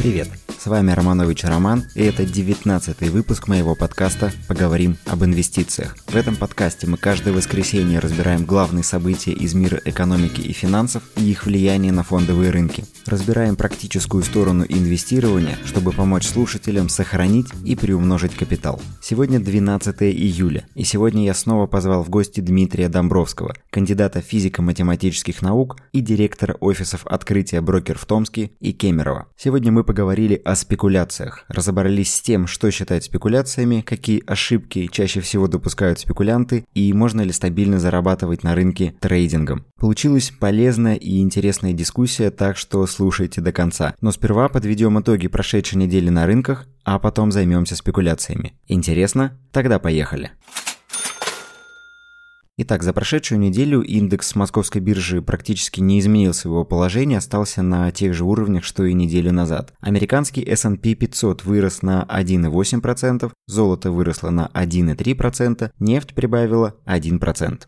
Привет! С вами Романович Роман, и это 19 выпуск моего подкаста «Поговорим об инвестициях». В этом подкасте мы каждое воскресенье разбираем главные события из мира экономики и финансов и их влияние на фондовые рынки. Разбираем практическую сторону инвестирования, чтобы помочь слушателям сохранить и приумножить капитал. Сегодня 12 июля, и сегодня я снова позвал в гости Дмитрия Домбровского, кандидата физико-математических наук и директора офисов открытия брокер в Томске и Кемерово. Сегодня мы поговорили о спекуляциях, разобрались с тем, что считать спекуляциями, какие ошибки чаще всего допускают спекулянты и можно ли стабильно зарабатывать на рынке трейдингом. Получилась полезная и интересная дискуссия, так что слушайте до конца. Но сперва подведем итоги прошедшей недели на рынках, а потом займемся спекуляциями. Интересно? Тогда поехали. Итак, за прошедшую неделю индекс московской биржи практически не изменил своего положения, остался на тех же уровнях, что и неделю назад. Американский S&P 500 вырос на 1,8%, золото выросло на 1,3%, нефть прибавила 1%.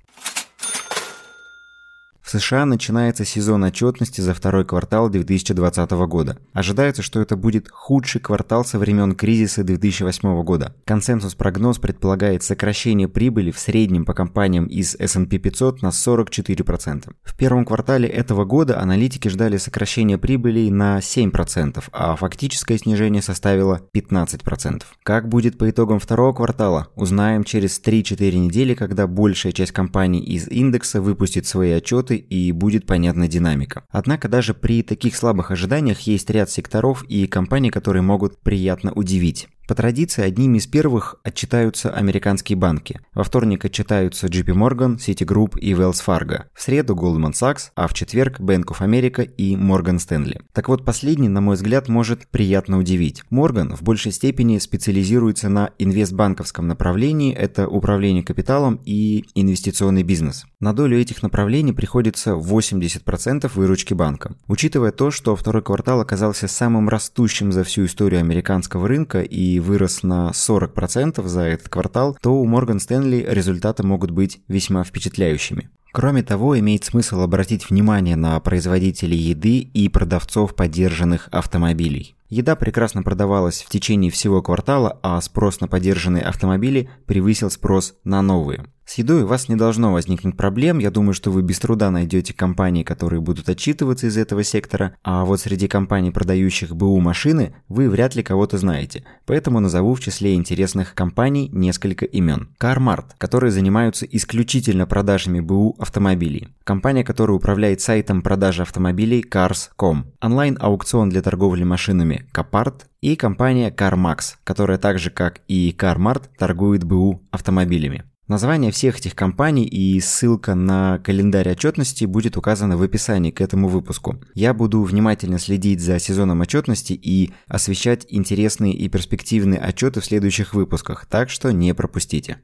США начинается сезон отчетности за второй квартал 2020 года. Ожидается, что это будет худший квартал со времен кризиса 2008 года. Консенсус-прогноз предполагает сокращение прибыли в среднем по компаниям из S&P 500 на 44%. В первом квартале этого года аналитики ждали сокращения прибыли на 7%, а фактическое снижение составило 15%. Как будет по итогам второго квартала, узнаем через 3-4 недели, когда большая часть компаний из индекса выпустит свои отчеты и будет понятна динамика. Однако даже при таких слабых ожиданиях есть ряд секторов и компаний, которые могут приятно удивить. По традиции, одними из первых отчитаются американские банки. Во вторник отчитаются JP Morgan, Citigroup и Wells Fargo. В среду Goldman Sachs, а в четверг Bank of America и Morgan Stanley. Так вот, последний, на мой взгляд, может приятно удивить. Morgan в большей степени специализируется на инвестбанковском направлении, это управление капиталом и инвестиционный бизнес. На долю этих направлений приходится 80% выручки банка. Учитывая то, что второй квартал оказался самым растущим за всю историю американского рынка и вырос на 40% за этот квартал, то у Morgan Stanley результаты могут быть весьма впечатляющими. Кроме того, имеет смысл обратить внимание на производителей еды и продавцов поддержанных автомобилей. Еда прекрасно продавалась в течение всего квартала, а спрос на поддержанные автомобили превысил спрос на новые. С едой у вас не должно возникнуть проблем, я думаю, что вы без труда найдете компании, которые будут отчитываться из этого сектора, а вот среди компаний, продающих БУ машины, вы вряд ли кого-то знаете, поэтому назову в числе интересных компаний несколько имен. CarMart, которые занимаются исключительно продажами БУ автомобилей. Компания, которая управляет сайтом продажи автомобилей Cars.com. Онлайн-аукцион для торговли машинами Copart и компания CarMax, которая так же как и CarMart торгует БУ автомобилями. Название всех этих компаний и ссылка на календарь отчетности будет указана в описании к этому выпуску. Я буду внимательно следить за сезоном отчетности и освещать интересные и перспективные отчеты в следующих выпусках, так что не пропустите.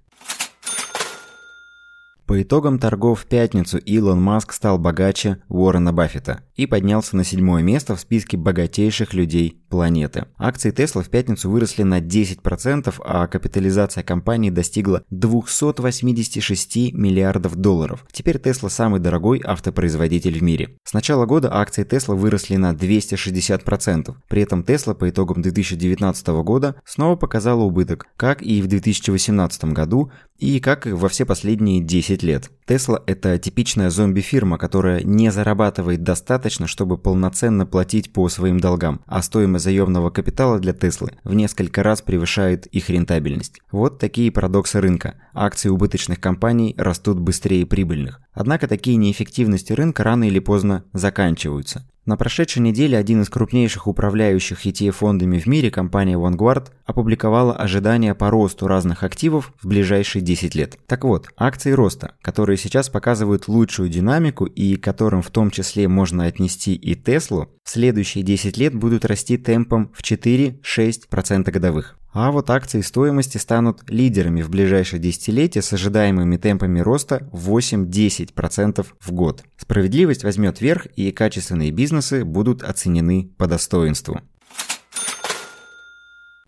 По итогам торгов в пятницу Илон Маск стал богаче Уоррена Баффета и поднялся на седьмое место в списке богатейших людей планеты. Акции Tesla в пятницу выросли на 10%, а капитализация компании достигла 286 миллиардов долларов. Теперь Tesla самый дорогой автопроизводитель в мире. С начала года акции Tesla выросли на 260%. При этом Tesla по итогам 2019 года снова показала убыток, как и в 2018 году, и как и во все последние 10 лет. Tesla – это типичная зомби-фирма, которая не зарабатывает достаточно, чтобы полноценно платить по своим долгам, а стоимость заемного капитала для Tesla в несколько раз превышает их рентабельность. Вот такие парадоксы рынка. Акции убыточных компаний растут быстрее прибыльных. Однако такие неэффективности рынка рано или поздно заканчиваются. На прошедшей неделе один из крупнейших управляющих ETF-фондами в мире, компания Vanguard, опубликовала ожидания по росту разных активов в ближайшие 10 лет. Так вот, акции роста, которые сейчас показывают лучшую динамику и которым в том числе можно отнести и Теслу, в следующие 10 лет будут расти темпом в 4-6% годовых. А вот акции стоимости станут лидерами в ближайшее десятилетие с ожидаемыми темпами роста 8-10% в год. Справедливость возьмет верх и качественные бизнесы будут оценены по достоинству.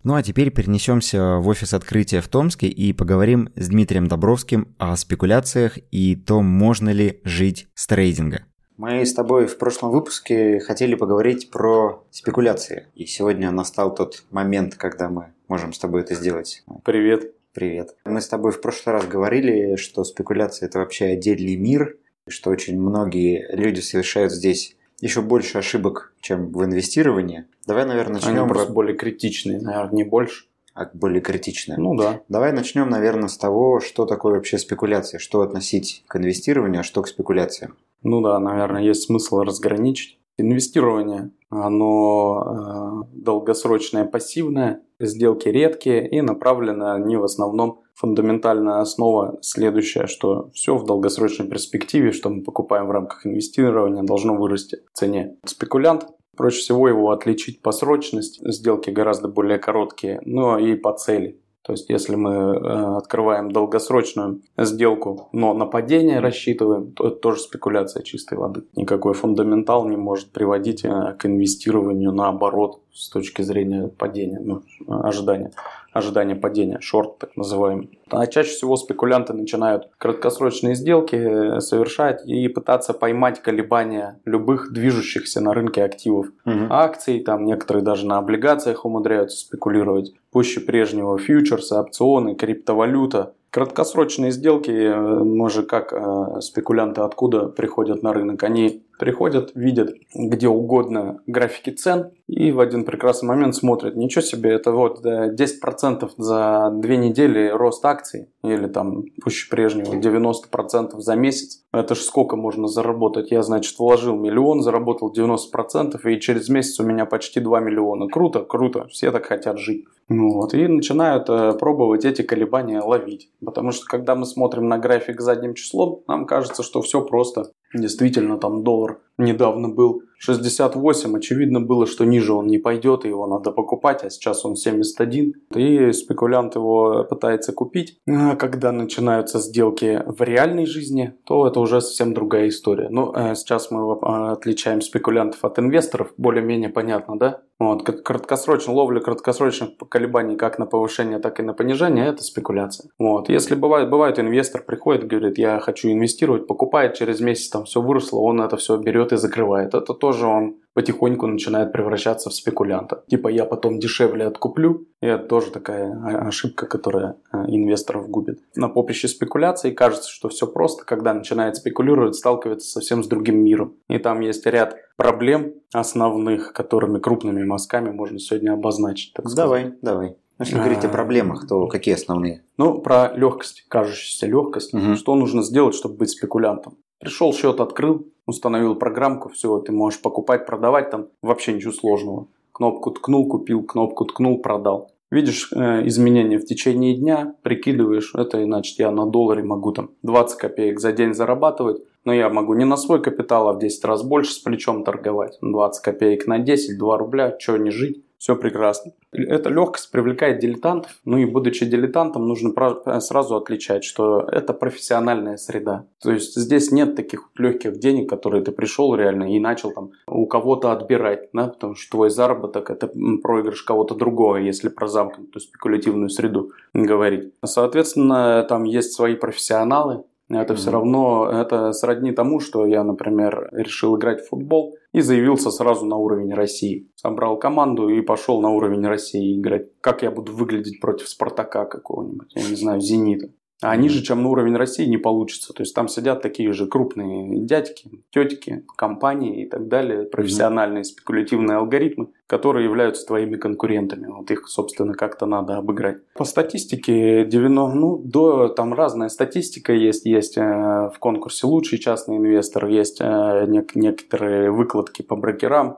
Ну а теперь перенесемся в офис открытия в Томске и поговорим с Дмитрием Добровским о спекуляциях и том, можно ли жить с трейдинга. Мы с тобой в прошлом выпуске хотели поговорить про спекуляции. И сегодня настал тот момент, когда мы можем с тобой это сделать. Привет. Привет. Мы с тобой в прошлый раз говорили, что спекуляция – это вообще отдельный мир, что очень многие люди совершают здесь еще больше ошибок, чем в инвестировании. Давай, наверное, начнем... Они просто более критичные, наверное, не больше. А более критичные. Ну да. Давай начнем, наверное, с того, что такое вообще спекуляция, что относить к инвестированию, а что к спекуляциям. Ну да, наверное, есть смысл разграничить. Инвестирование, оно э, долгосрочное, пассивное, сделки редкие и направлено не в основном фундаментальная основа следующая, что все в долгосрочной перспективе, что мы покупаем в рамках инвестирования, должно вырасти в цене. Спекулянт Проще всего его отличить по срочности, сделки гораздо более короткие, но и по цели. То есть, если мы э, открываем долгосрочную сделку, но на падение рассчитываем, то это тоже спекуляция чистой воды. Никакой фундаментал не может приводить э, к инвестированию наоборот с точки зрения падения, ну, ожидания ожидания падения, шорт так называемый. А чаще всего спекулянты начинают краткосрочные сделки э, совершать и пытаться поймать колебания любых движущихся на рынке активов. Угу. Акций, там некоторые даже на облигациях умудряются спекулировать. Пуще прежнего фьючерсы, опционы, криптовалюта. Краткосрочные сделки, э, мы же как э, спекулянты откуда приходят на рынок? Они приходят, видят где угодно графики цен и в один прекрасный момент смотрят, ничего себе, это вот 10% э, за две недели рост акций или там пуще прежнего 90% за месяц. Это же сколько можно заработать? Я, значит, вложил миллион, заработал 90% и через месяц у меня почти 2 миллиона. Круто, круто, все так хотят жить. Ну вот, и начинают э, пробовать эти колебания ловить. Потому что когда мы смотрим на график задним числом, нам кажется, что все просто. Действительно, там доллар недавно был 68. Очевидно было, что ниже он не пойдет, и его надо покупать, а сейчас он 71. И спекулянт его пытается купить. А когда начинаются сделки в реальной жизни, то это уже совсем другая история. Ну, э, сейчас мы э, отличаем спекулянтов от инвесторов, более-менее понятно, да? Вот, краткосрочно, ловля краткосрочных колебаний как на повышение, так и на понижение – это спекуляция. Вот. Если бывает, бывает инвестор приходит, говорит, я хочу инвестировать, покупает, через месяц там все выросло, он это все берет и закрывает. Это тоже он потихоньку начинает превращаться в спекулянта. Типа я потом дешевле откуплю, и это тоже такая ошибка, которая э, инвесторов губит. На поприще спекуляции кажется, что все просто, когда начинает спекулировать, сталкивается совсем с другим миром. И там есть ряд проблем основных, которыми крупными мазками можно сегодня обозначить. Так давай, давай. Ну, если говорить о а. проблемах, то какие основные? Ну, про легкость, кажущуюся легкость. Угу. Что нужно сделать, чтобы быть спекулянтом? Пришел счет, открыл, установил программку, все, ты можешь покупать, продавать, там вообще ничего сложного. Кнопку ткнул, купил, кнопку ткнул, продал. Видишь э, изменения в течение дня, прикидываешь, это значит я на долларе могу там 20 копеек за день зарабатывать, но я могу не на свой капитал, а в 10 раз больше с плечом торговать. 20 копеек на 10, 2 рубля, что не жить все прекрасно. Эта легкость привлекает дилетантов, ну и будучи дилетантом, нужно э, сразу отличать, что это профессиональная среда. То есть здесь нет таких легких денег, которые ты пришел реально и начал там у кого-то отбирать, да, потому что твой заработок это проигрыш кого-то другого, если про замкнутую спекулятивную среду говорить. Соответственно, там есть свои профессионалы, это mm-hmm. все равно, это сродни тому, что я, например, решил играть в футбол и заявился сразу на уровень России. Собрал команду и пошел на уровень России играть. Как я буду выглядеть против Спартака какого-нибудь, я не знаю, Зенита. А ниже, чем на уровень России, не получится. То есть там сидят такие же крупные дядьки, тетки, компании и так далее, профессиональные спекулятивные алгоритмы, которые являются твоими конкурентами. Вот их, собственно, как-то надо обыграть. По статистике 90, ну, до, там разная статистика есть. Есть э, в конкурсе лучший частный инвестор, есть э, нек- некоторые выкладки по брокерам.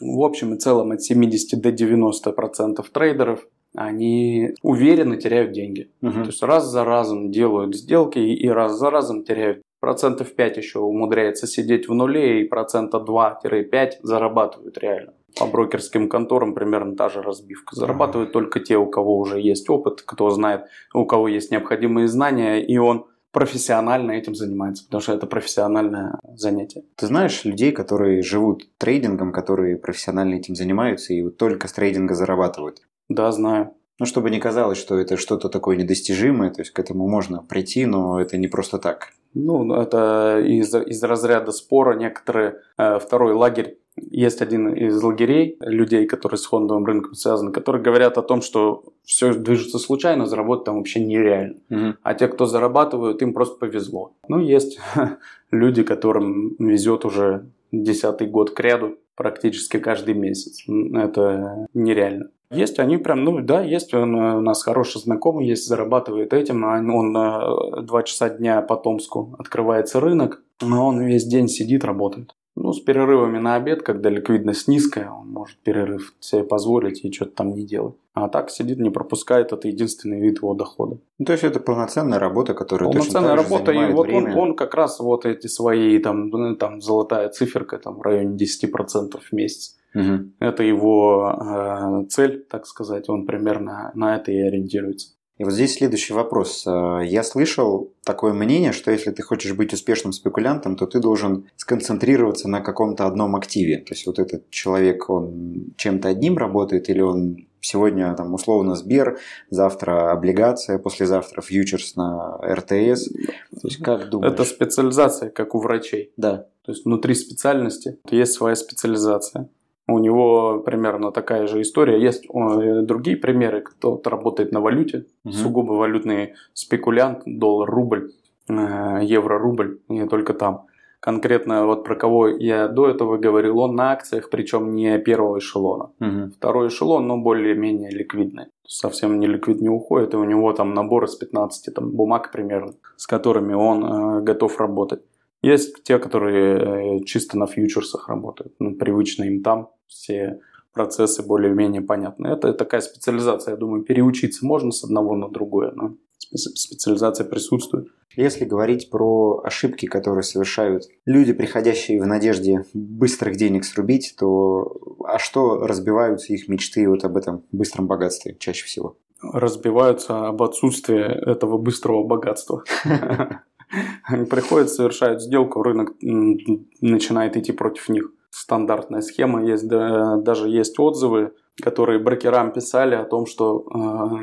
В общем и целом от 70 до 90 процентов трейдеров они уверенно теряют деньги. Угу. То есть раз за разом делают сделки и раз за разом теряют. Процентов 5 еще умудряется сидеть в нуле и процента 2-5 зарабатывают реально. По брокерским конторам примерно та же разбивка. Зарабатывают только те, у кого уже есть опыт, кто знает, у кого есть необходимые знания, и он профессионально этим занимается, потому что это профессиональное занятие. Ты знаешь людей, которые живут трейдингом, которые профессионально этим занимаются и только с трейдинга зарабатывают? Да, знаю. Ну, чтобы не казалось, что это что-то такое недостижимое, то есть к этому можно прийти, но это не просто так. Ну, это из, из разряда спора некоторые, э, второй лагерь есть один из лагерей людей, которые с фондовым рынком связаны, которые говорят о том, что все движется случайно, заработать там вообще нереально. Угу. А те, кто зарабатывают, им просто повезло. Ну, есть люди, которым везет уже десятый год к ряду практически каждый месяц. Это нереально. Есть они прям, ну да, есть он, у нас хороший знакомый, есть, зарабатывает этим, а он, э, два часа дня по Томску открывается рынок, но он весь день сидит, работает. Ну, с перерывами на обед, когда ликвидность низкая, он может перерыв себе позволить и что-то там не делать. А так сидит, не пропускает, это единственный вид его дохода. Ну, то есть это полноценная работа, которая полноценная работа, и вот он, он как раз вот эти свои, там, ну, там золотая циферка там, в районе 10% в месяц. Угу. Это его э, цель, так сказать, он примерно на это и ориентируется. И вот здесь следующий вопрос. Э, я слышал такое мнение, что если ты хочешь быть успешным спекулянтом, то ты должен сконцентрироваться на каком-то одном активе. То есть вот этот человек, он чем-то одним работает или он сегодня там условно Сбер, завтра облигация, послезавтра фьючерс на РТС. То есть как думаешь? Это специализация, как у врачей. Да. То есть внутри специальности есть своя специализация. У него примерно такая же история. Есть э, другие примеры, кто-то работает на валюте, угу. сугубо валютный спекулянт, доллар, рубль, э, евро, рубль, не только там. Конкретно вот про кого я до этого говорил, он на акциях, причем не первого эшелона. Угу. Второй эшелон, но более-менее ликвидный. Совсем не ликвид не уходит, и у него там набор из 15 там, бумаг примерно, с которыми он э, готов работать. Есть те, которые э, чисто на фьючерсах работают, ну, привычно им там все процессы более-менее понятны. Это такая специализация, я думаю, переучиться можно с одного на другое, но специализация присутствует. Если говорить про ошибки, которые совершают люди, приходящие в надежде быстрых денег срубить, то а что разбиваются их мечты вот об этом быстром богатстве чаще всего? Разбиваются об отсутствии этого быстрого богатства. Они приходят, совершают сделку, рынок начинает идти против них. Стандартная схема. Есть, даже есть отзывы, которые брокерам писали о том, что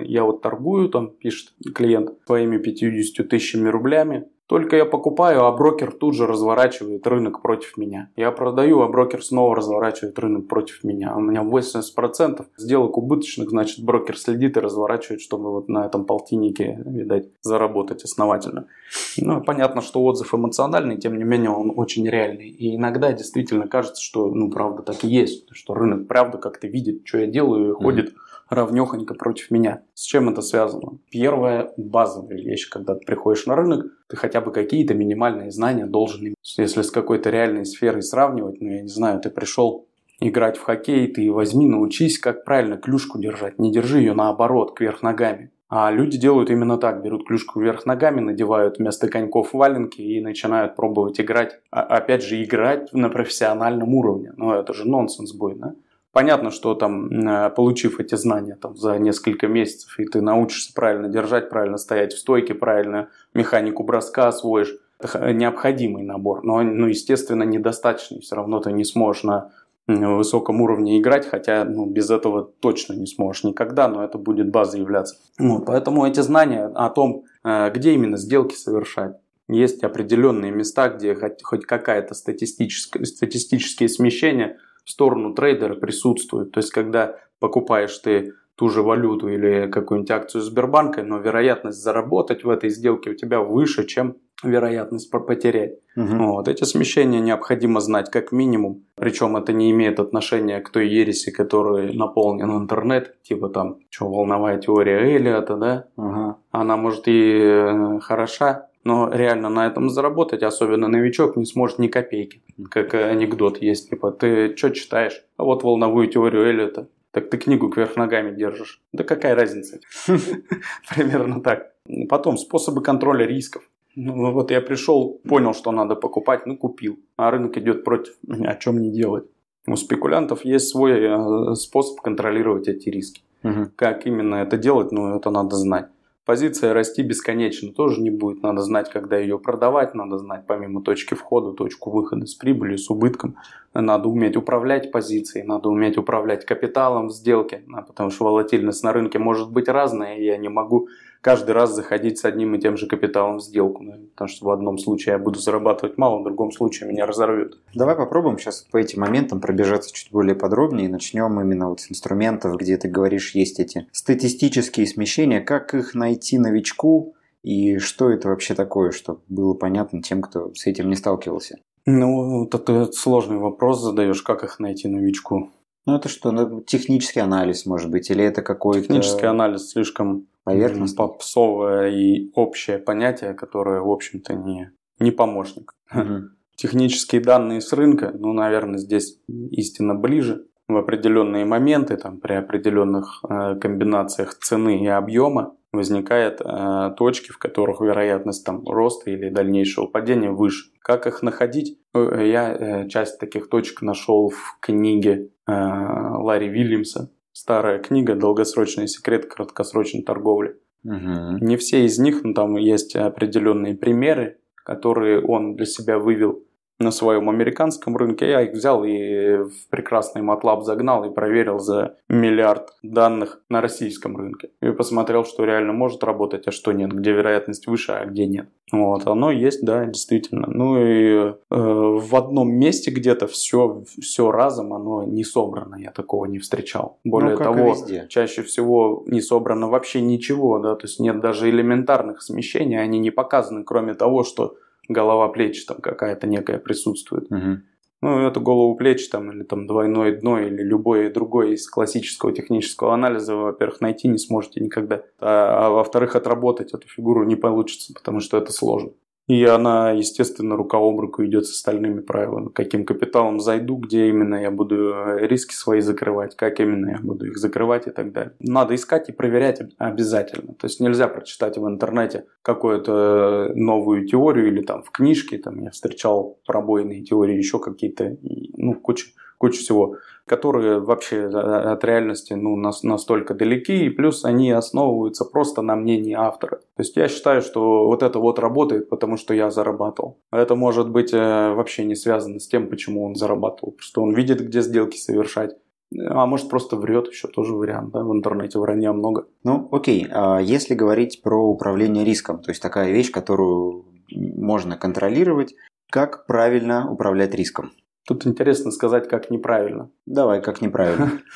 э, я вот торгую, там пишет клиент, своими 50 тысячами рублями, только я покупаю, а брокер тут же разворачивает рынок против меня. Я продаю, а брокер снова разворачивает рынок против меня. У меня 80% сделок убыточных, значит брокер следит и разворачивает, чтобы вот на этом полтиннике, видать, заработать основательно. Ну, понятно, что отзыв эмоциональный, тем не менее он очень реальный. И иногда действительно кажется, что, ну, правда так и есть, что рынок правда как-то видит, что я делаю, и ходит mm-hmm равнехонько против меня. С чем это связано? Первая базовая вещь, когда ты приходишь на рынок, ты хотя бы какие-то минимальные знания должен иметь. Если с какой-то реальной сферой сравнивать, ну я не знаю, ты пришел играть в хоккей, ты возьми, научись, как правильно клюшку держать. Не держи ее наоборот, кверх ногами. А люди делают именно так, берут клюшку вверх ногами, надевают вместо коньков валенки и начинают пробовать играть. А, опять же, играть на профессиональном уровне. Ну, это же нонсенс будет, да? Понятно, что там, э, получив эти знания там, за несколько месяцев, и ты научишься правильно держать, правильно стоять в стойке, правильно механику броска освоишь, необходимый набор, но, ну, естественно, недостаточный. Все равно ты не сможешь на высоком уровне играть, хотя ну, без этого точно не сможешь никогда, но это будет базой являться. Вот, поэтому эти знания о том, э, где именно сделки совершать, есть определенные места, где хоть, хоть какая-то статистическая, статистические смещения – в сторону трейдера присутствует. То есть, когда покупаешь ты ту же валюту или какую-нибудь акцию Сбербанка, но вероятность заработать в этой сделке у тебя выше, чем вероятность потерять. Угу. Вот. Эти смещения необходимо знать как минимум. Причем это не имеет отношения к той ереси, которой наполнен интернет. Типа там, что, волновая теория Эллиота, да? Угу. Она может и э, хороша, но реально на этом заработать, особенно новичок, не сможет ни копейки. Как анекдот есть, типа, ты что читаешь? А вот волновую теорию Эллиота. Так ты книгу кверх ногами держишь. Да какая разница? Примерно так. Потом способы контроля рисков. Ну, вот я пришел, понял, что надо покупать, ну купил. А рынок идет против меня, о чем не делать. У спекулянтов есть свой э, способ контролировать эти риски. Угу. Как именно это делать, ну это надо знать. Позиция расти бесконечно тоже не будет. Надо знать, когда ее продавать, надо знать помимо точки входа, точку выхода с прибылью, с убытком. Надо уметь управлять позицией, надо уметь управлять капиталом в сделке, потому что волатильность на рынке может быть разная, и я не могу каждый раз заходить с одним и тем же капиталом в сделку. Потому что в одном случае я буду зарабатывать мало, в другом случае меня разорвет. Давай попробуем сейчас по этим моментам пробежаться чуть более подробнее. И начнем именно вот с инструментов, где ты говоришь, есть эти статистические смещения. Как их найти новичку? И что это вообще такое, чтобы было понятно тем, кто с этим не сталкивался? Ну, вот это сложный вопрос задаешь, как их найти новичку. Ну, это что, ну, технический анализ, может быть, или это какой-то... Технический анализ слишком поверхность. попсовое и общее понятие, которое, в общем-то, не, не помощник. Угу. Технические данные с рынка, ну, наверное, здесь истинно ближе в определенные моменты, там, при определенных э, комбинациях цены и объема возникают э, точки, в которых вероятность там, роста или дальнейшего падения выше. Как их находить? Э, я э, часть таких точек нашел в книге э, Ларри Вильямса старая книга «Долгосрочный секрет краткосрочной торговли». Угу. Не все из них, но там есть определенные примеры, которые он для себя вывел на своем американском рынке. Я их взял и в прекрасный MATLAB загнал и проверил за миллиард данных на российском рынке. И посмотрел, что реально может работать, а что нет, где вероятность выше, а где нет. Вот, оно есть, да, действительно. Ну и э, в одном месте где-то все, все разом, оно не собрано, я такого не встречал. Более ну, того, чаще всего не собрано вообще ничего, да, то есть нет даже элементарных смещений, они не показаны, кроме того, что голова плеч там какая-то некая присутствует. Угу. Ну, эту голову плеч там, или там двойное дно, или любое другое из классического технического анализа вы, во-первых, найти не сможете никогда. А, а во-вторых, отработать эту фигуру не получится, потому что это сложно. И она, естественно, рука об руку идет с остальными правилами. Каким капиталом зайду, где именно я буду э, риски свои закрывать, как именно я буду их закрывать и так далее. Надо искать и проверять обязательно. То есть нельзя прочитать в интернете какую-то новую теорию или там в книжке, там я встречал пробойные теории, еще какие-то, ну, куча, куча всего которые вообще от реальности ну, настолько далеки, и плюс они основываются просто на мнении автора. То есть я считаю, что вот это вот работает, потому что я зарабатывал. Это может быть э, вообще не связано с тем, почему он зарабатывал. Что он видит, где сделки совершать. А может просто врет, еще тоже вариант, да, в интернете вранья много. Ну, окей, а если говорить про управление риском, то есть такая вещь, которую можно контролировать, как правильно управлять риском? Тут интересно сказать, как неправильно. Давай, как неправильно.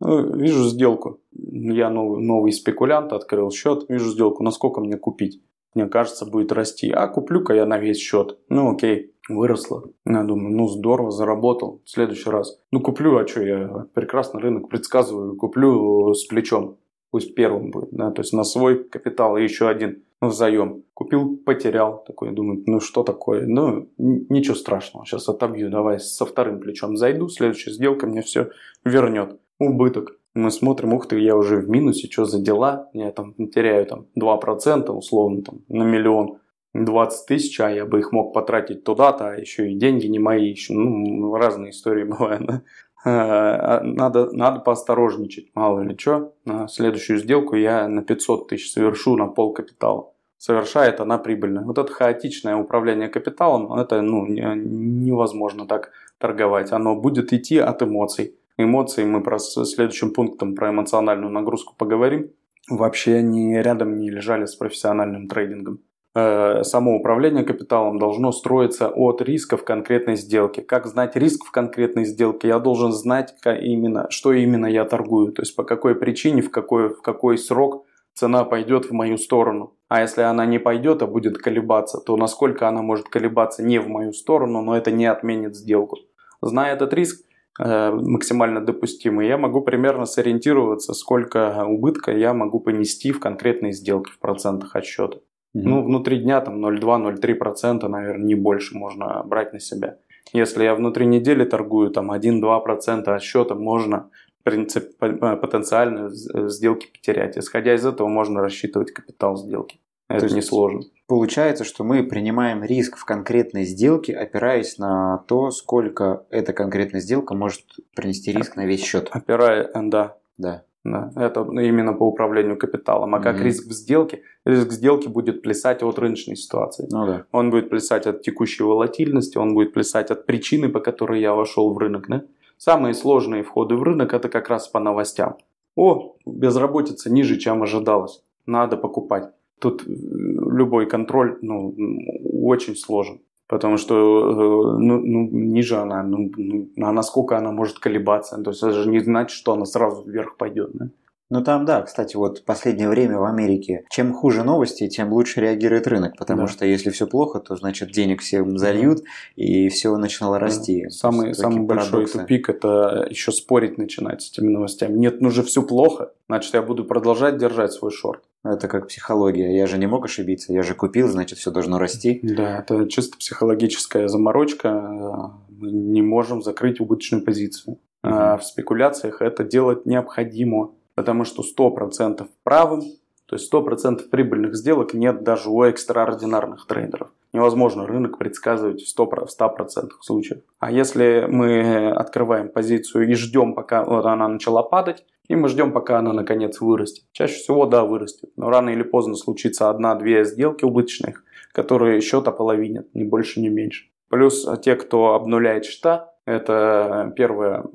Ну, вижу сделку. Я новый, новый спекулянт, открыл счет, вижу сделку, насколько мне купить. Мне кажется, будет расти. А куплю-ка я на весь счет. Ну окей, выросло. Я думаю, ну здорово, заработал. В следующий раз. Ну куплю, а что я прекрасно рынок предсказываю. Куплю с плечом. Пусть первым будет. Да? То есть на свой капитал и еще один в заем. Купил, потерял. Такой, думаю, ну что такое? Ну, ничего страшного. Сейчас отобью. Давай со вторым плечом зайду. Следующая сделка мне все вернет. Убыток. Мы смотрим, ух ты, я уже в минусе, что за дела? Я там теряю там 2% условно там, на миллион. 20 тысяч, а я бы их мог потратить туда-то, а еще и деньги не мои, еще, ну, разные истории бывают? А, надо, надо поосторожничать, мало ли что. Следующую сделку я на 500 тысяч совершу на пол капитала. Совершает она прибыльно. Вот это хаотичное управление капиталом, это ну, невозможно так торговать. Оно будет идти от эмоций. Эмоции мы про следующим пунктом про эмоциональную нагрузку поговорим. Вообще они рядом не лежали с профессиональным трейдингом. Э, само управление капиталом должно строиться от рисков конкретной сделки. Как знать риск в конкретной сделке? Я должен знать именно, что именно я торгую. То есть по какой причине, в какой, в какой срок цена пойдет в мою сторону. А если она не пойдет, а будет колебаться, то насколько она может колебаться не в мою сторону, но это не отменит сделку. Зная этот риск, э, максимально допустимый, я могу примерно сориентироваться, сколько убытка я могу понести в конкретной сделке в процентах отсчета. Ну, внутри дня там 0,2-0,3%, наверное, не больше можно брать на себя. Если я внутри недели торгую там 1-2% от счета, можно в принципе, э, потенциально э, сделки потерять. Исходя из этого можно рассчитывать капитал сделки. Это То несложно. Получается, что мы принимаем риск в конкретной сделке, опираясь на то, сколько эта конкретная сделка может принести риск на весь счет. Опирая, да. Да. Да, это именно по управлению капиталом. А mm-hmm. как риск в сделке? Риск сделки будет плясать от рыночной ситуации. Ну, да. Он будет плясать от текущей волатильности, он будет плясать от причины, по которой я вошел в рынок. Да? Самые сложные входы в рынок это как раз по новостям. О, безработица ниже, чем ожидалось. Надо покупать. Тут э, любой контроль ну, очень сложен. Потому что э, ну, ну, ниже она, ну, ну, а насколько она может колебаться. То есть это же не значит, что она сразу вверх пойдет. Да? Ну там, да, кстати, вот последнее время в Америке, чем хуже новости, тем лучше реагирует рынок, потому да. что если все плохо, то значит денег всем зальют, и все начинало расти. Да. Самый, самый большой тупик – это еще спорить начинать с этими новостями. Нет, ну же все плохо, значит я буду продолжать держать свой шорт. Это как психология. Я же не мог ошибиться, я же купил, значит все должно расти. Да, это чисто психологическая заморочка. Мы не можем закрыть убыточную позицию. Угу. А в спекуляциях это делать необходимо потому что 100% правым, то есть 100% прибыльных сделок нет даже у экстраординарных трейдеров. Невозможно рынок предсказывать в 100%, в 100% случаев. А если мы открываем позицию и ждем, пока вот она начала падать, и мы ждем, пока она наконец вырастет. Чаще всего, да, вырастет. Но рано или поздно случится одна-две сделки убыточных, которые счет ополовинят, ни больше, ни меньше. Плюс те, кто обнуляет счета, это первая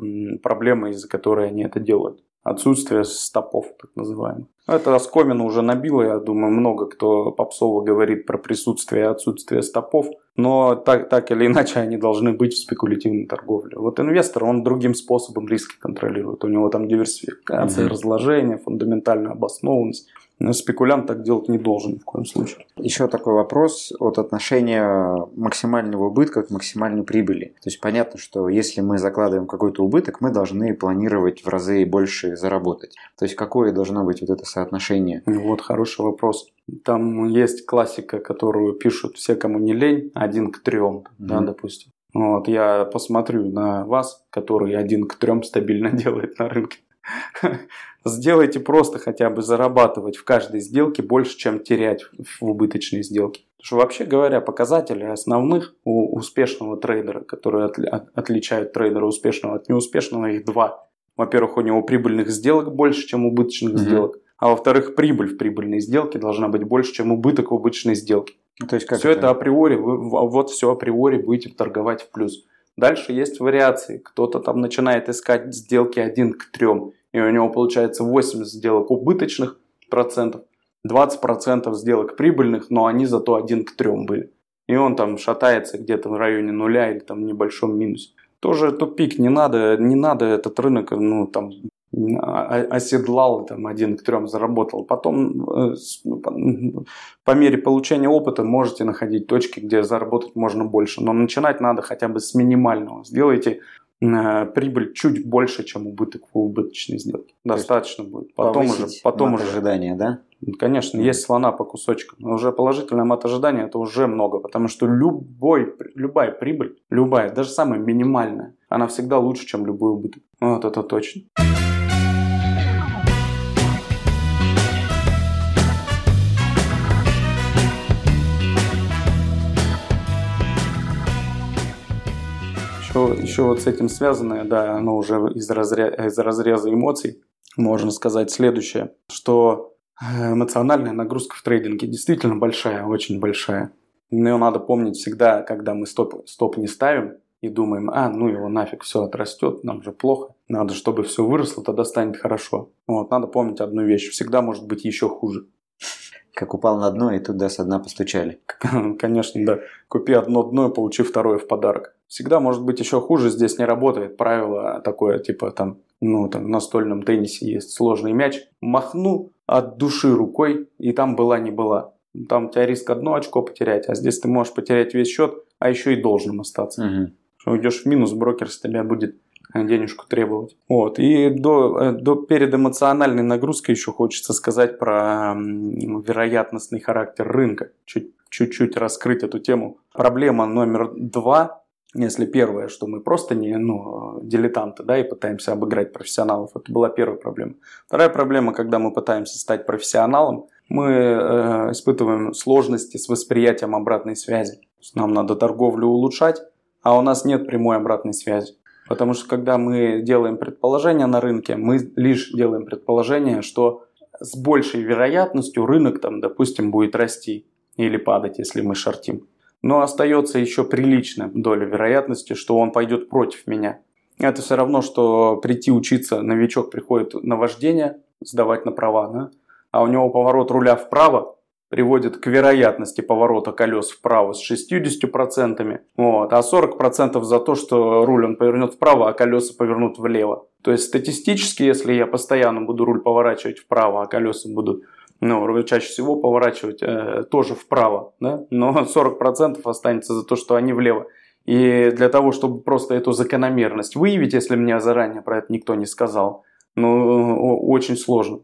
проблема, из-за которой они это делают отсутствие стопов, так называемых. Это оскомину уже набило, я думаю, много кто попсово говорит про присутствие и отсутствие стопов, но так, так или иначе они должны быть в спекулятивной торговле. Вот инвестор, он другим способом риски контролирует. У него там диверсификация, mm-hmm. разложение, фундаментальная обоснованность. Но спекулянт так делать не должен ни в коем случае. Еще такой вопрос от отношения максимального убытка к максимальной прибыли. То есть понятно, что если мы закладываем какой-то убыток, мы должны планировать в разы больше заработать. То есть какое должно быть вот это соотношение? Вот хороший вопрос. Там есть классика, которую пишут все, кому не лень, один к трем, mm-hmm. да, допустим. Вот, я посмотрю на вас, который один к трем стабильно делает на рынке. Сделайте просто хотя бы зарабатывать в каждой сделке больше, чем терять в убыточной сделке. Потому что вообще говоря, показатели основных у успешного трейдера, которые отли отличают трейдера успешного от неуспешного, их два. Во-первых, у него прибыльных сделок больше, чем убыточных mm-hmm. сделок. А во-вторых, прибыль в прибыльной сделке должна быть больше, чем убыток в убыточной сделке. Ну, то есть как все это? это априори, вы, вот все априори будете торговать в плюс. Дальше есть вариации. Кто-то там начинает искать сделки 1 к 3 и у него получается 80 сделок убыточных процентов, 20 процентов сделок прибыльных, но они зато 1 к 3 были. И он там шатается где-то в районе нуля или там в небольшом минусе. Тоже тупик, не надо, не надо этот рынок, ну там оседлал, там, один к трем заработал. Потом э, по мере получения опыта можете находить точки, где заработать можно больше. Но начинать надо хотя бы с минимального. Сделайте Э, прибыль чуть больше, чем убыток в убыточной сделке. Достаточно будет. Потом уже, потом уже ожидания, да? Конечно, есть слона по кусочкам, но уже положительное мат ожидания это уже много, потому что любой, любая прибыль, любая, даже самая минимальная, она всегда лучше, чем любой убыток. Вот это точно. Еще, вот с этим связанное, да, оно уже из, разря... из разреза эмоций, можно сказать следующее, что э, эмоциональная нагрузка в трейдинге действительно большая, очень большая. Но надо помнить всегда, когда мы стоп, стоп не ставим и думаем, а, ну его нафиг, все отрастет, нам же плохо. Надо, чтобы все выросло, тогда станет хорошо. Вот, надо помнить одну вещь, всегда может быть еще хуже. Как упал на дно, и туда со дна постучали. Конечно, да. Купи одно дно и получи второе в подарок. Всегда может быть еще хуже, здесь не работает правило такое, типа там, ну, там в настольном теннисе есть сложный мяч. Махну от души рукой, и там была не была. Там у тебя риск одно очко потерять, а здесь ты можешь потерять весь счет, а еще и должным остаться. Угу. Что уйдешь в минус, брокер с тебя будет денежку требовать. Вот. И до, э, до, перед эмоциональной нагрузкой еще хочется сказать про вероятностный характер рынка. Чуть, чуть-чуть раскрыть эту тему. Проблема номер два если первое, что мы просто не ну, дилетанты, да, и пытаемся обыграть профессионалов, это была первая проблема. Вторая проблема, когда мы пытаемся стать профессионалом, мы э, испытываем сложности с восприятием обратной связи. Нам надо торговлю улучшать, а у нас нет прямой обратной связи. Потому что когда мы делаем предположение на рынке, мы лишь делаем предположение, что с большей вероятностью рынок там, допустим, будет расти или падать, если мы шортим. Но остается еще приличная доля вероятности, что он пойдет против меня. Это все равно, что прийти учиться, новичок приходит на вождение, сдавать на права, да? а у него поворот руля вправо, приводит к вероятности поворота колес вправо с 60%, вот, а 40% за то, что руль он повернет вправо, а колеса повернут влево. То есть статистически, если я постоянно буду руль поворачивать вправо, а колеса будут ну, чаще всего поворачивать э, тоже вправо, да? но 40% останется за то, что они влево. И для того, чтобы просто эту закономерность выявить, если мне заранее про это никто не сказал, ну, очень сложно.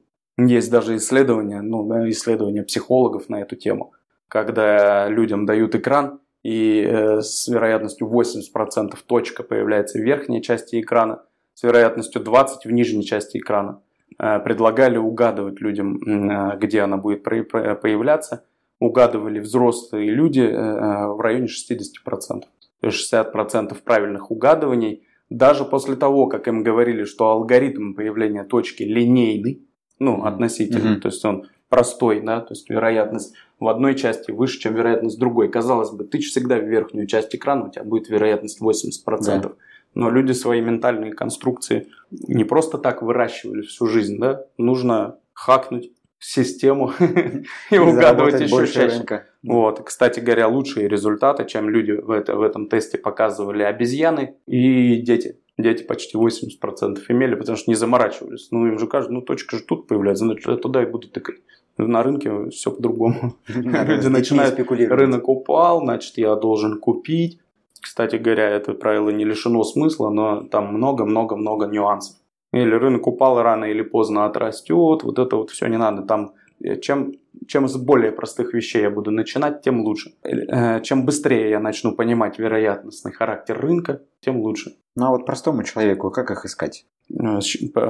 Есть даже исследования, ну, исследования психологов на эту тему, когда людям дают экран, и э, с вероятностью 80% точка появляется в верхней части экрана, с вероятностью 20% в нижней части экрана. Э, предлагали угадывать людям, э, где она будет появляться. Угадывали взрослые люди в районе 60%. То есть 60% правильных угадываний. Даже после того, как им говорили, что алгоритм появления точки линейный, ну, относительно, mm-hmm. то есть он простой, да, то есть вероятность в одной части выше, чем вероятность в другой. Казалось бы, ты всегда в верхнюю часть экрана, у тебя будет вероятность 80%. Да. Но люди свои ментальные конструкции не просто так выращивали всю жизнь, да, нужно хакнуть систему и угадывать еще чаще. Вот. Кстати говоря, лучшие результаты, чем люди в, это, в этом тесте показывали обезьяны и дети дети почти 80% имели, потому что не заморачивались. Ну, им же кажется, ну, точка же тут появляется, значит, я туда и буду тыкать. На рынке все по-другому. Люди начинают, рынок упал, значит, я должен купить. Кстати говоря, это правило не лишено смысла, но там много-много-много нюансов. Или рынок упал рано или поздно отрастет, вот это вот все не надо. Там э, чем чем с более простых вещей я буду начинать, тем лучше. Э, чем быстрее я начну понимать вероятностный характер рынка, тем лучше. Ну а вот простому человеку как их искать? Э,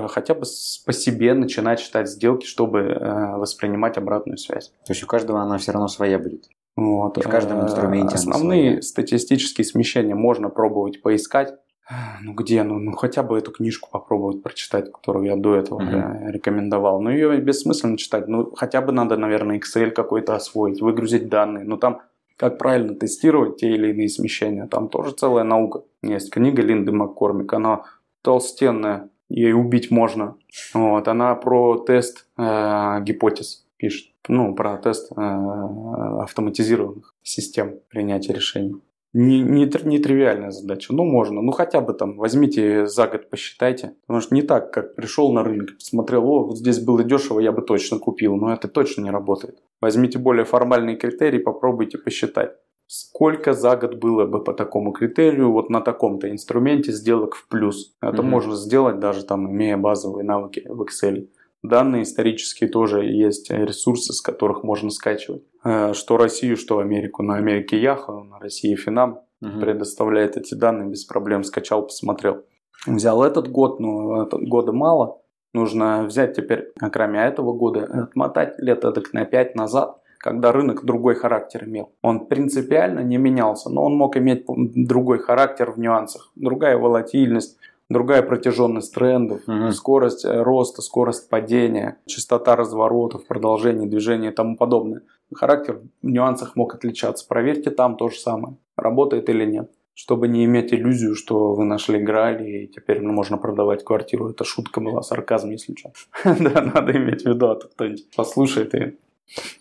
хотя бы по себе начинать считать сделки, чтобы э, воспринимать обратную связь. То есть у каждого она все равно своя будет? Вот. И в каждом инструменте Основные статистические смещения можно пробовать поискать ну где, ну, ну хотя бы эту книжку попробовать прочитать, которую я до этого mm-hmm. рекомендовал. Но ее бессмысленно читать. Ну хотя бы надо, наверное, Excel какой-то освоить, выгрузить данные. Но там как правильно тестировать те или иные смещения. Там тоже целая наука. Есть книга Линды Маккормик, она толстенная, ей убить можно. Вот, она про тест э, гипотез пишет. Ну, про тест э, автоматизированных систем принятия решений не, не, не тривиальная задача. Ну, можно. Ну, хотя бы там возьмите за год, посчитайте. Потому что не так, как пришел на рынок, посмотрел, о, вот здесь было дешево, я бы точно купил. Но это точно не работает. Возьмите более формальные критерии, попробуйте посчитать. Сколько за год было бы по такому критерию, вот на таком-то инструменте сделок в плюс. Это mm-hmm. можно сделать даже там, имея базовые навыки в Excel. Данные исторические тоже есть ресурсы, с которых можно скачивать. Э, что Россию, что Америку. На Америке Яха, на России Финам угу. предоставляет эти данные без проблем. Скачал, посмотрел. Взял этот год, но этот года мало. Нужно взять теперь, кроме этого года, отмотать лет эдак на 5 назад, когда рынок другой характер имел. Он принципиально не менялся, но он мог иметь другой характер в нюансах. Другая волатильность, другая протяженность трендов, угу. скорость э, роста, скорость падения, частота разворотов, продолжение движения и тому подобное. Характер в нюансах мог отличаться. Проверьте там то же самое, работает или нет. Чтобы не иметь иллюзию, что вы нашли граль и теперь можно продавать квартиру. Это шутка была, сарказм, если что. Да, надо иметь в виду, а то кто-нибудь послушает и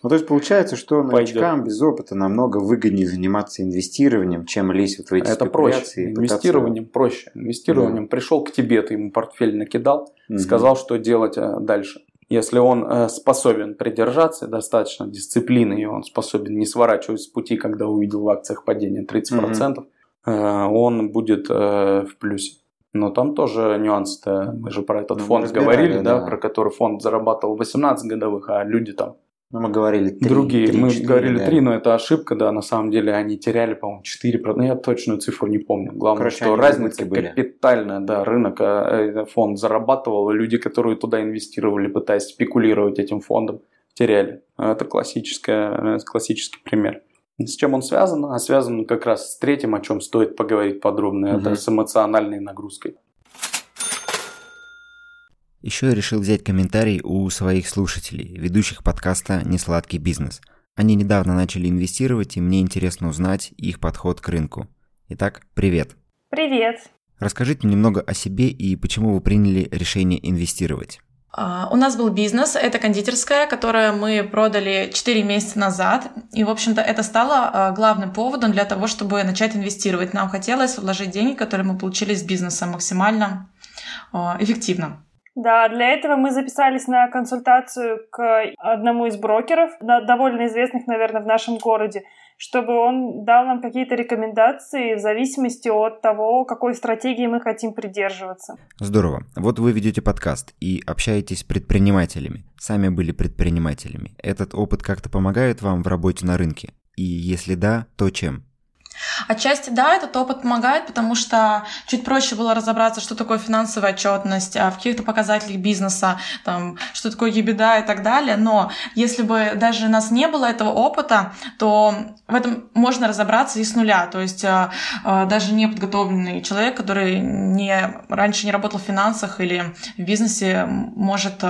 ну, то есть получается, что новичкам без опыта намного выгоднее заниматься инвестированием, чем лезть вот в эти Это проще. Инвестированием проще. Инвестированием да. пришел к тебе, ты ему портфель накидал, угу. сказал, что делать э, дальше. Если он э, способен придержаться, достаточно дисциплины, и он способен не сворачивать с пути, когда увидел в акциях падение 30%, угу. он будет в плюсе. Но там тоже нюансы-то, мы же про этот ну, фонд говорили, да, да, про который фонд зарабатывал 18 годовых, а люди там ну, мы говорили 3. Другие, 3, мы 4, говорили да. 3, но это ошибка, да, на самом деле они теряли, по-моему, 4, но я точную цифру не помню. Главное, Короче, что разница были. капитальная, да, рынок, э, фонд зарабатывал, люди, которые туда инвестировали, пытаясь спекулировать этим фондом, теряли. Это классическая, классический пример. С чем он связан? А связан как раз с третьим, о чем стоит поговорить подробно. Угу. Это с эмоциональной нагрузкой. Еще я решил взять комментарий у своих слушателей, ведущих подкаста «Несладкий бизнес». Они недавно начали инвестировать, и мне интересно узнать их подход к рынку. Итак, привет. Привет. Расскажите немного о себе и почему вы приняли решение инвестировать. Uh, у нас был бизнес, это кондитерская, которую мы продали 4 месяца назад. И, в общем-то, это стало uh, главным поводом для того, чтобы начать инвестировать. Нам хотелось вложить деньги, которые мы получили с бизнеса максимально uh, эффективно. Да, для этого мы записались на консультацию к одному из брокеров, довольно известных, наверное, в нашем городе, чтобы он дал нам какие-то рекомендации в зависимости от того, какой стратегии мы хотим придерживаться. Здорово. Вот вы ведете подкаст и общаетесь с предпринимателями. Сами были предпринимателями. Этот опыт как-то помогает вам в работе на рынке? И если да, то чем? Отчасти, да, этот опыт помогает, потому что чуть проще было разобраться, что такое финансовая отчетность, а в каких-то показателях бизнеса, там, что такое ебеда и так далее. Но если бы даже у нас не было этого опыта, то в этом можно разобраться и с нуля. То есть а, а, даже неподготовленный человек, который не, раньше не работал в финансах или в бизнесе, может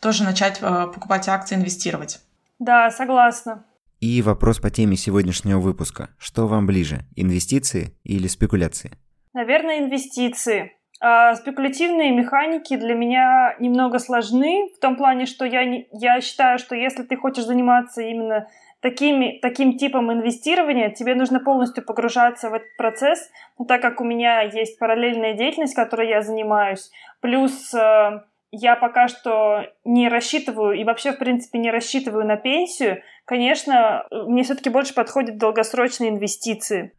тоже начать покупать акции, инвестировать. Да, согласна. И вопрос по теме сегодняшнего выпуска. Что вам ближе, инвестиции или спекуляции? Наверное, инвестиции. А спекулятивные механики для меня немного сложны, в том плане, что я, не, я считаю, что если ты хочешь заниматься именно такими, таким типом инвестирования, тебе нужно полностью погружаться в этот процесс, но так как у меня есть параллельная деятельность, которой я занимаюсь, плюс э, я пока что не рассчитываю и вообще, в принципе, не рассчитываю на пенсию, конечно, мне все-таки больше подходят долгосрочные инвестиции.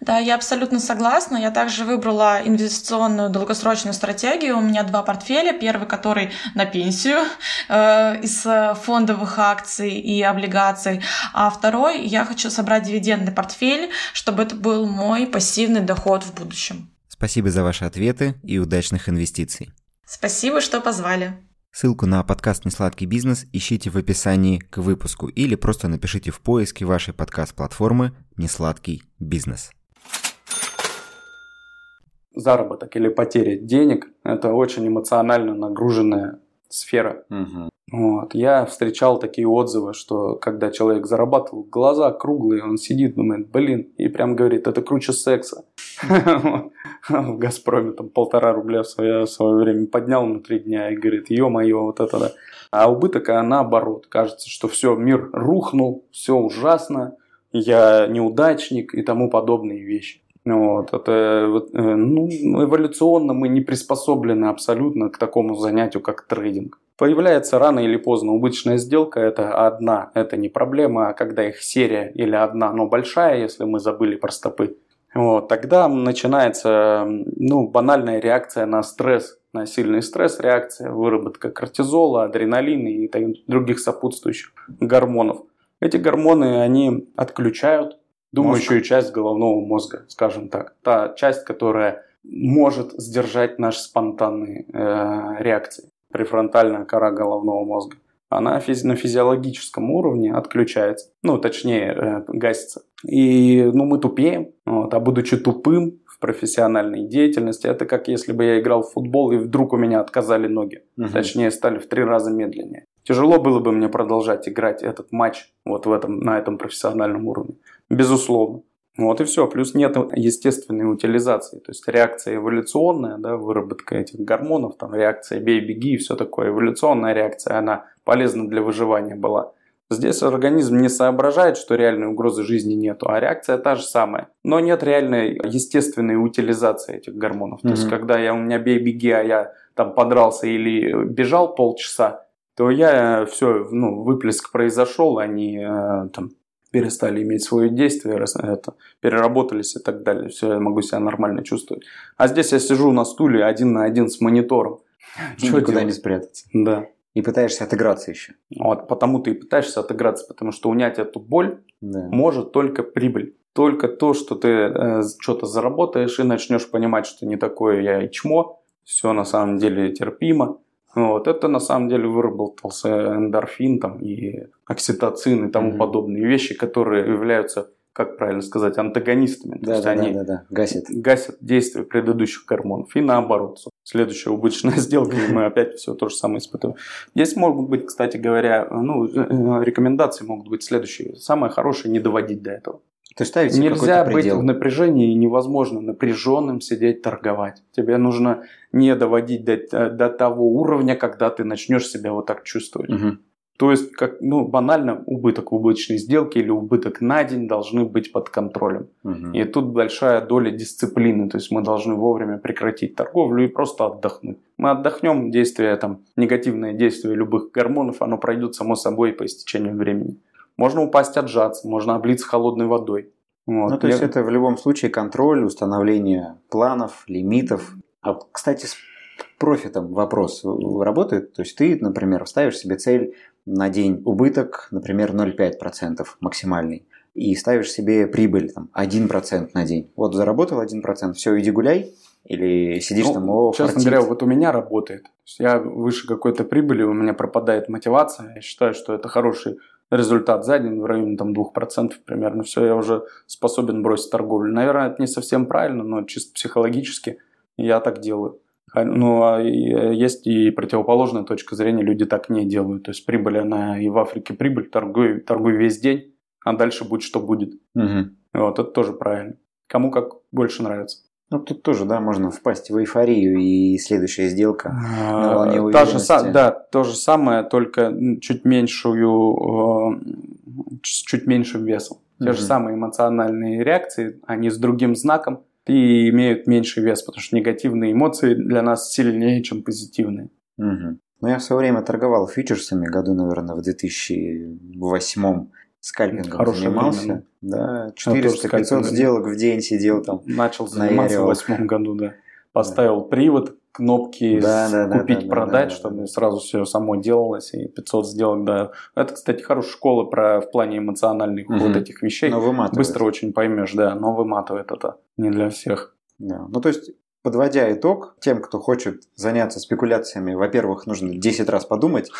Да, я абсолютно согласна. Я также выбрала инвестиционную долгосрочную стратегию. У меня два портфеля. Первый, который на пенсию э, из фондовых акций и облигаций. А второй, я хочу собрать дивидендный портфель, чтобы это был мой пассивный доход в будущем. Спасибо за ваши ответы и удачных инвестиций. Спасибо, что позвали. Ссылку на подкаст «Несладкий бизнес» ищите в описании к выпуску или просто напишите в поиске вашей подкаст-платформы «Несладкий бизнес». Заработок или потеря денег – это очень эмоционально нагруженная сфера. Угу. Вот. Я встречал такие отзывы, что когда человек зарабатывал, глаза круглые, он сидит, думает, блин, и прям говорит, это круче секса. В «Газпроме» там полтора рубля в свое, время поднял на три дня и говорит, ё-моё, вот это да. А убыток, а наоборот. Кажется, что все, мир рухнул, все ужасно, я неудачник и тому подобные вещи. Вот, это э, ну, эволюционно мы не приспособлены абсолютно к такому занятию, как трейдинг. Появляется рано или поздно убыточная сделка, это одна, это не проблема, а когда их серия или одна, но большая, если мы забыли про стопы, вот, тогда начинается ну, банальная реакция на стресс, на сильный стресс, реакция, выработка кортизола, адреналина и других сопутствующих гормонов. Эти гормоны, они отключают думающую Мозг. часть головного мозга, скажем так. Та часть, которая может сдержать наши спонтанные э, реакции. Префронтальная кора головного мозга. Она физи- на физиологическом уровне отключается. Ну, точнее, э, гасится. И ну, мы тупеем. Вот, а будучи тупым в профессиональной деятельности, это как если бы я играл в футбол и вдруг у меня отказали ноги. Угу. Точнее, стали в три раза медленнее. Тяжело было бы мне продолжать играть этот матч вот в этом, на этом профессиональном уровне. Безусловно. Вот и все. Плюс нет естественной утилизации. То есть реакция эволюционная, да, выработка этих гормонов, там реакция бей-беги и все такое. Эволюционная реакция, она полезна для выживания была. Здесь организм не соображает, что реальной угрозы жизни нету, а реакция та же самая. Но нет реальной естественной утилизации этих гормонов. Mm-hmm. То есть, когда я, у меня бей-беги, а я там подрался или бежал полчаса, то я все, ну, выплеск произошел, они э, там перестали иметь свое действие, это, переработались и так далее. Все, я могу себя нормально чувствовать. А здесь я сижу на стуле один на один с монитором. Что Никуда не спрятаться. Да. И пытаешься отыграться еще. Вот, потому ты и пытаешься отыграться, потому что унять эту боль да. может только прибыль. Только то, что ты э, что-то заработаешь и начнешь понимать, что не такое я и чмо, все на самом деле терпимо, Вот, это на самом деле выработался эндорфин там, и окситоцин и тому mm-hmm. подобные вещи, которые являются как правильно сказать, антагонистами. Да, То да, есть они да, да, гасят. гасят действие предыдущих гормонов. И наоборот, следующая убыточная сделка, и мы опять все то же самое испытываем. Здесь могут быть, кстати говоря, ну, э, рекомендации могут быть следующие. Самое хорошее – не доводить до этого. То есть ставить Нельзя быть в напряжении, и невозможно напряженным сидеть торговать. Тебе нужно не доводить до, до того уровня, когда ты начнешь себя вот так чувствовать. Угу. То есть, как, ну, банально, убыток в убыточной сделке или убыток на день должны быть под контролем. Угу. И тут большая доля дисциплины. То есть, мы должны вовремя прекратить торговлю и просто отдохнуть. Мы отдохнем, действие, там, негативное действие любых гормонов, оно пройдет само собой по истечению времени. Можно упасть, отжаться, можно облиться холодной водой. Вот. Ну, то есть, Я... это в любом случае контроль, установление планов, лимитов. А, кстати, с профитом вопрос работает? То есть, ты, например, ставишь себе цель на день убыток, например, 0,5% максимальный, и ставишь себе прибыль там, 1% на день. Вот заработал 1%, все, иди гуляй, или сидишь ну, там, о, Честно фартит. говоря, вот у меня работает. Я выше какой-то прибыли, у меня пропадает мотивация. Я считаю, что это хороший результат за день в районе там, 2% примерно. Все, я уже способен бросить торговлю. Наверное, это не совсем правильно, но чисто психологически я так делаю. Ну, а есть и противоположная точка зрения, люди так не делают. То есть прибыль, она и в Африке прибыль, торгуй, торгуй весь день, а дальше будет что будет. Угу. Вот, это тоже правильно. Кому как больше нравится. Ну, тут тоже, да, можно впасть в эйфорию и следующая сделка на волне Та же, Да, то же самое, только чуть меньшую, э, чуть меньшим весом. Те угу. же самые эмоциональные реакции, они с другим знаком, и имеют меньший вес, потому что негативные эмоции для нас сильнее, чем позитивные. Угу. Ну, я в свое время торговал фьючерсами, году, наверное, в 2008 скальпингом Хорошее занимался. Время, да, 400-500 сделок в день сидел там. Начал заниматься в восьмом году, да. Поставил да. привод, кнопки да, да, купить, да, продать, да, чтобы да. сразу все само делалось, и 500 сделок, да. Это, кстати, хорошая школа про, в плане эмоциональных угу. вот этих вещей. Но выматывает. Быстро очень поймешь, да, но выматывает это не для всех. Да. Ну, то есть, подводя итог, тем, кто хочет заняться спекуляциями, во-первых, нужно 10 раз подумать,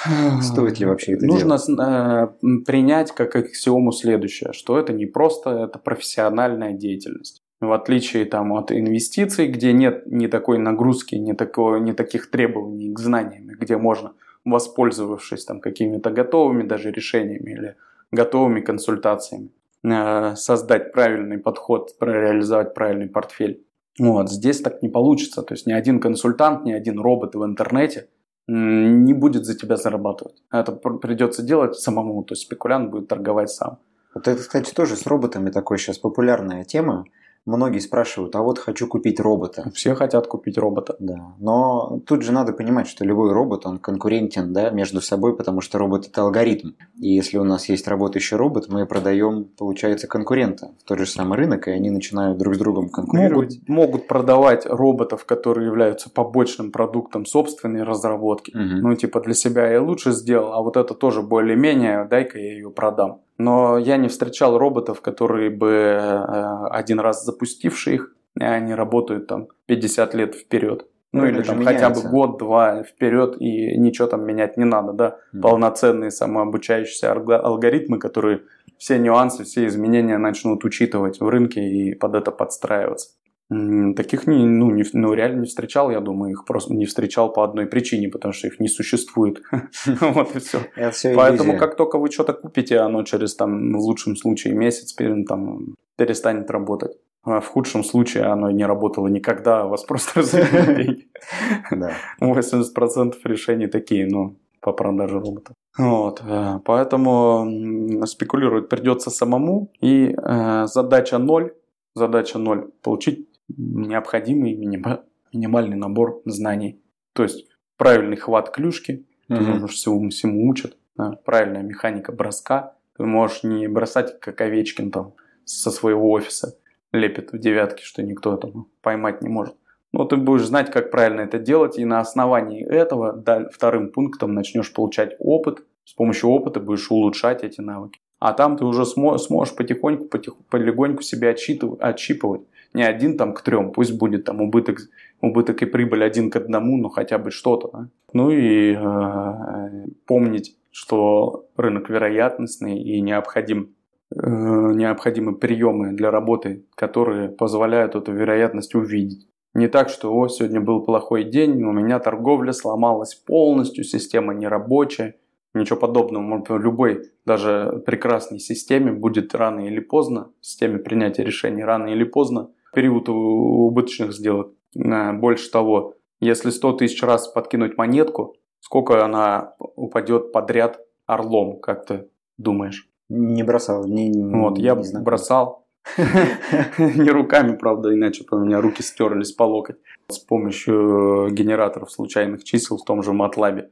стоит ли вообще это нужно делать. Нужно э, принять как аксиому следующее, что это не просто это профессиональная деятельность в отличие там, от инвестиций, где нет ни такой нагрузки, ни, такого, ни таких требований к знаниям, где можно, воспользовавшись там, какими-то готовыми даже решениями или готовыми консультациями, э, создать правильный подход, реализовать правильный портфель. Вот, здесь так не получится. То есть ни один консультант, ни один робот в интернете не будет за тебя зарабатывать. Это придется делать самому. То есть спекулянт будет торговать сам. Вот это, кстати, тоже с роботами такой сейчас популярная тема. Многие спрашивают, а вот хочу купить робота. Все хотят купить робота. Да, но тут же надо понимать, что любой робот, он конкурентен да, между собой, потому что робот – это алгоритм. И если у нас есть работающий робот, мы продаем, получается, конкурента в тот же самый рынок, и они начинают друг с другом конкурировать. Могут, могут продавать роботов, которые являются побочным продуктом собственной разработки. Угу. Ну, типа, для себя я лучше сделал, а вот это тоже более-менее, дай-ка я ее продам. Но я не встречал роботов, которые бы э, один раз запустившие их, и они работают там 50 лет вперед. Ну, ну или там хотя бы год-два вперед, и ничего там менять не надо, да. Mm. Полноценные самообучающиеся алгоритмы, которые все нюансы, все изменения начнут учитывать в рынке и под это подстраиваться. Таких не, ну, не, ну, реально не встречал, я думаю, их просто не встречал по одной причине, потому что их не существует. Вот и все. Поэтому как только вы что-то купите, оно через там в лучшем случае месяц там перестанет работать. А в худшем случае оно не работало никогда, а вас просто деньги. 80% решений такие, ну, по продаже роботов. Вот, э, поэтому спекулировать придется самому, и э, задача ноль, задача ноль, получить необходимый минимальный набор знаний. То есть правильный хват клюшки, ты mm можешь всему, всему учат, да, правильная механика броска. Ты можешь не бросать, как Овечкин там со своего офиса лепит в девятке, что никто там поймать не может. Но ты будешь знать, как правильно это делать, и на основании этого да, вторым пунктом начнешь получать опыт. С помощью опыта будешь улучшать эти навыки. А там ты уже смо- сможешь потихоньку, потих- полегоньку себя отчитывать, отщипывать не один там к трем, пусть будет там убыток убыток и прибыль один к одному, но хотя бы что-то. Да? Ну и э, помнить, что рынок вероятностный и необходим э, необходимы приемы для работы, которые позволяют эту вероятность увидеть. Не так, что о, сегодня был плохой день, у меня торговля сломалась полностью, система нерабочая. Ничего подобного. В любой, даже прекрасной системе будет рано или поздно, системе принятия решений рано или поздно, период убыточных сделок. Больше того, если 100 тысяч раз подкинуть монетку, сколько она упадет подряд орлом, как ты думаешь? Не бросал. Не, вот, я не бросал, Не руками, правда, иначе у меня руки стерлись по локоть. С помощью э, генераторов случайных чисел в том же MATLAB.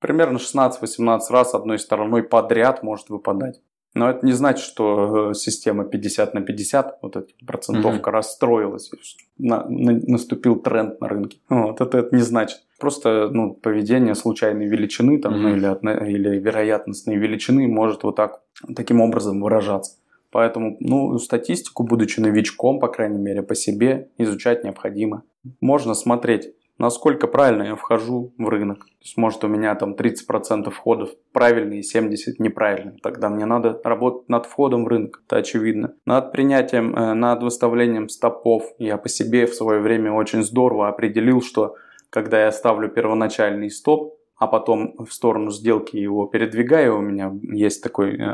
Примерно 16-18 раз одной стороной подряд может выпадать. Но это не значит, что э, система 50 на 50, вот эта процентовка угу. расстроилась, на, на, наступил тренд на рынке. Вот, это, это не значит. Просто ну, поведение случайной величины там, угу. ну, или, или вероятностной величины может вот так, таким образом выражаться. Поэтому, ну, статистику, будучи новичком, по крайней мере, по себе, изучать необходимо. Можно смотреть, насколько правильно я вхожу в рынок. То есть, может, у меня там 30% входов правильные, 70% неправильные. Тогда мне надо работать над входом в рынок, это очевидно. Над принятием, э, над выставлением стопов. Я по себе в свое время очень здорово определил, что когда я ставлю первоначальный стоп, а потом в сторону сделки его передвигаю, у меня есть такой э,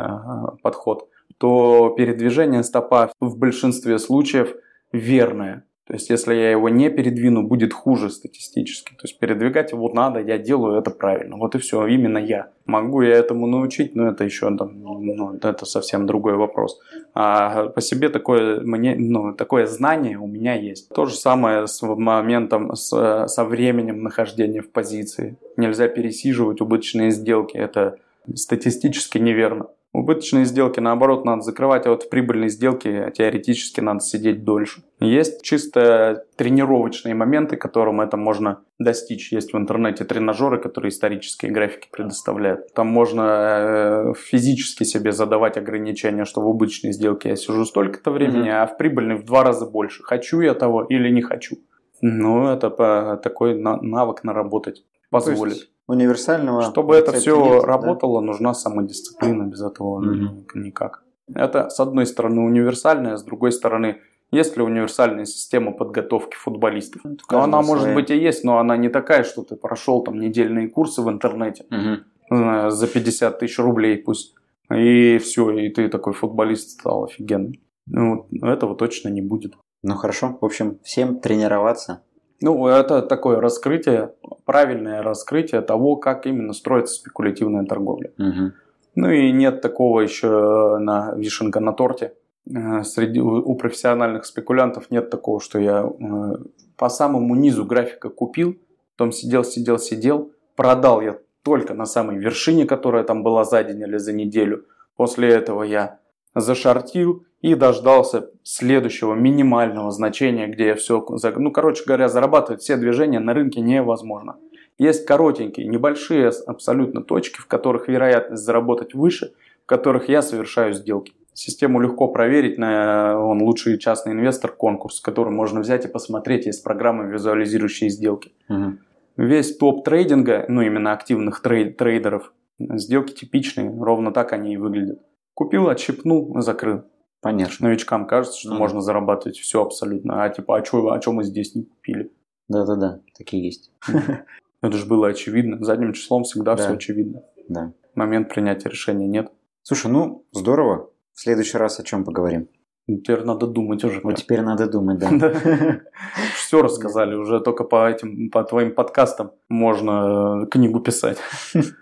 подход – то передвижение стопа в большинстве случаев верное. То есть, если я его не передвину, будет хуже статистически. То есть, передвигать его надо, я делаю это правильно. Вот и все, именно я. Могу я этому научить, но это еще ну, это совсем другой вопрос. А по себе такое, мне, ну, такое знание у меня есть. То же самое с моментом, с, со временем нахождения в позиции. Нельзя пересиживать убыточные сделки. Это статистически неверно. Убыточные сделки, наоборот, надо закрывать, а вот в прибыльные сделки теоретически надо сидеть дольше. Есть чисто тренировочные моменты, которым это можно достичь. Есть в интернете тренажеры, которые исторические графики предоставляют. Там можно э, физически себе задавать ограничения, что в убыточной сделке я сижу столько-то времени, mm-hmm. а в прибыльной в два раза больше. Хочу я того или не хочу. Ну, это такой навык наработать позволит универсального. Чтобы это все нет, работало, да? нужна самодисциплина, без этого угу. никак. Это с одной стороны универсальная, с другой стороны, есть ли универсальная система подготовки футболистов? Ну, но она своя. может быть и есть, но она не такая, что ты прошел там недельные курсы в интернете угу. за 50 тысяч рублей пусть. И все, и ты такой футболист стал офигенный. Ну, этого точно не будет. Ну хорошо, в общем, всем тренироваться, ну, это такое раскрытие, правильное раскрытие того, как именно строится спекулятивная торговля. Угу. Ну и нет такого еще на вишенка на торте. Э, среди, у профессиональных спекулянтов нет такого, что я э, по самому низу графика купил, потом сидел, сидел, сидел, продал я только на самой вершине, которая там была за день или за неделю. После этого я зашортил, и дождался следующего минимального значения, где я все... Ну, короче говоря, зарабатывать все движения на рынке невозможно. Есть коротенькие, небольшие абсолютно точки, в которых вероятность заработать выше, в которых я совершаю сделки. Систему легко проверить на он лучший частный инвестор конкурс, который можно взять и посмотреть, есть программы, визуализирующие сделки. Угу. Весь топ трейдинга, ну именно активных трей- трейдеров, сделки типичные, ровно так они и выглядят. Купил, отщипнул, закрыл. Понятно. Новичкам кажется, что ну, можно зарабатывать все абсолютно. А типа, а что а чё мы здесь не купили? Да-да-да, такие есть. Это же было очевидно. Задним числом всегда да. все очевидно. Да. Момент принятия решения нет. Слушай, ну, здорово. В следующий раз о чем поговорим? Ну, теперь надо думать уже. Вот теперь надо думать, да. Все рассказали, уже только по этим, по твоим подкастам можно книгу писать.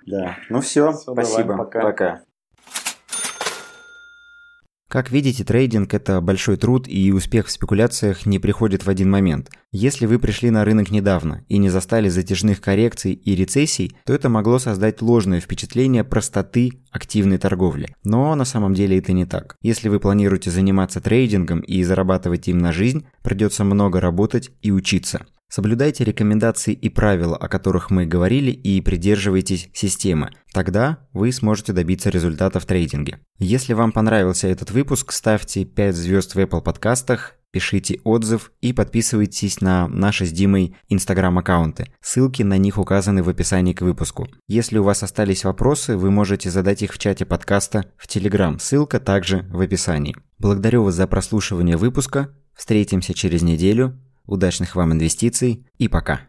Да. Ну все, спасибо. Пока. Как видите, трейдинг – это большой труд, и успех в спекуляциях не приходит в один момент. Если вы пришли на рынок недавно и не застали затяжных коррекций и рецессий, то это могло создать ложное впечатление простоты активной торговли. Но на самом деле это не так. Если вы планируете заниматься трейдингом и зарабатывать им на жизнь, придется много работать и учиться. Соблюдайте рекомендации и правила, о которых мы говорили, и придерживайтесь системы. Тогда вы сможете добиться результата в трейдинге. Если вам понравился этот выпуск, ставьте 5 звезд в Apple подкастах, пишите отзыв и подписывайтесь на наши с Димой инстаграм-аккаунты. Ссылки на них указаны в описании к выпуску. Если у вас остались вопросы, вы можете задать их в чате подкаста в Телеграм. Ссылка также в описании. Благодарю вас за прослушивание выпуска. Встретимся через неделю. Удачных вам инвестиций и пока.